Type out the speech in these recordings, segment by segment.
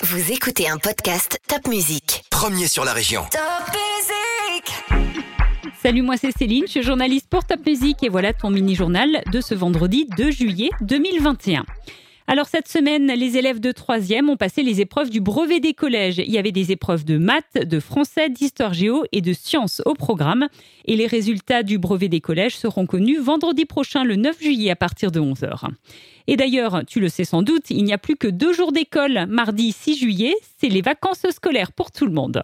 Vous écoutez un podcast Top Music. Premier sur la région. Top Music Salut, moi c'est Céline, je suis journaliste pour Top Music et voilà ton mini-journal de ce vendredi 2 juillet 2021. Alors cette semaine, les élèves de 3e ont passé les épreuves du brevet des collèges. Il y avait des épreuves de maths, de français, d'histoire géo et de sciences au programme. Et les résultats du brevet des collèges seront connus vendredi prochain, le 9 juillet, à partir de 11h. Et d'ailleurs, tu le sais sans doute, il n'y a plus que deux jours d'école. Mardi 6 juillet, c'est les vacances scolaires pour tout le monde.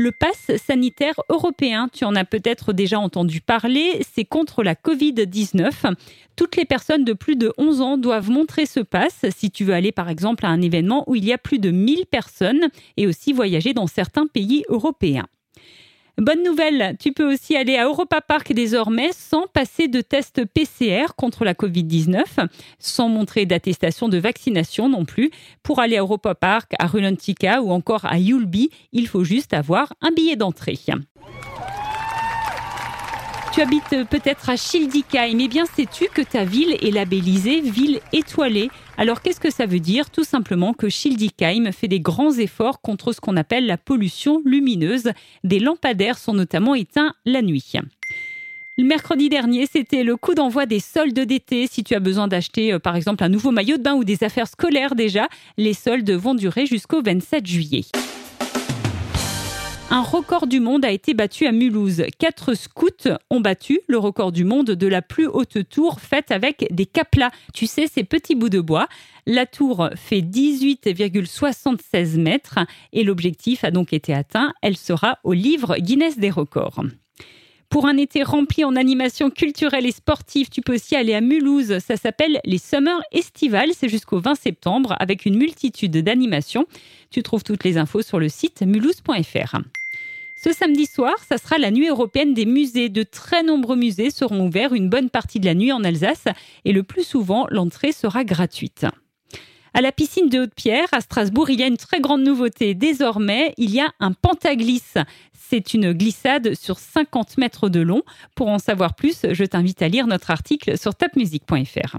Le pass sanitaire européen, tu en as peut-être déjà entendu parler, c'est contre la Covid-19. Toutes les personnes de plus de 11 ans doivent montrer ce pass si tu veux aller par exemple à un événement où il y a plus de 1000 personnes et aussi voyager dans certains pays européens. Bonne nouvelle, tu peux aussi aller à Europa Park désormais sans passer de test PCR contre la Covid-19, sans montrer d'attestation de vaccination non plus. Pour aller à Europa Park, à Rulantica ou encore à Yulby, il faut juste avoir un billet d'entrée. Tu habites peut-être à Schildikheim. Eh bien, sais-tu que ta ville est labellisée ville étoilée? Alors, qu'est-ce que ça veut dire? Tout simplement que Schildikheim fait des grands efforts contre ce qu'on appelle la pollution lumineuse. Des lampadaires sont notamment éteints la nuit. Le mercredi dernier, c'était le coup d'envoi des soldes d'été. Si tu as besoin d'acheter, euh, par exemple, un nouveau maillot de bain ou des affaires scolaires déjà, les soldes vont durer jusqu'au 27 juillet. Un record du monde a été battu à Mulhouse. Quatre scouts ont battu le record du monde de la plus haute tour faite avec des caplas. Tu sais, ces petits bouts de bois. La tour fait 18,76 mètres et l'objectif a donc été atteint. Elle sera au livre Guinness des records. Pour un été rempli en animation culturelle et sportive, tu peux aussi aller à Mulhouse. Ça s'appelle les Summer Estivales. C'est jusqu'au 20 septembre avec une multitude d'animations. Tu trouves toutes les infos sur le site mulhouse.fr. Ce samedi soir, ça sera la nuit européenne des musées. De très nombreux musées seront ouverts une bonne partie de la nuit en Alsace et le plus souvent, l'entrée sera gratuite. À la piscine de Haute-Pierre, à Strasbourg, il y a une très grande nouveauté. Désormais, il y a un pentaglisse. C'est une glissade sur 50 mètres de long. Pour en savoir plus, je t'invite à lire notre article sur topmusic.fr.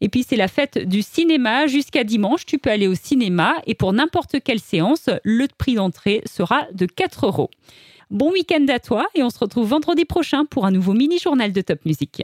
Et puis c'est la fête du cinéma jusqu'à dimanche. Tu peux aller au cinéma et pour n'importe quelle séance, le prix d'entrée sera de 4 euros. Bon week-end à toi et on se retrouve vendredi prochain pour un nouveau mini-journal de Top Music.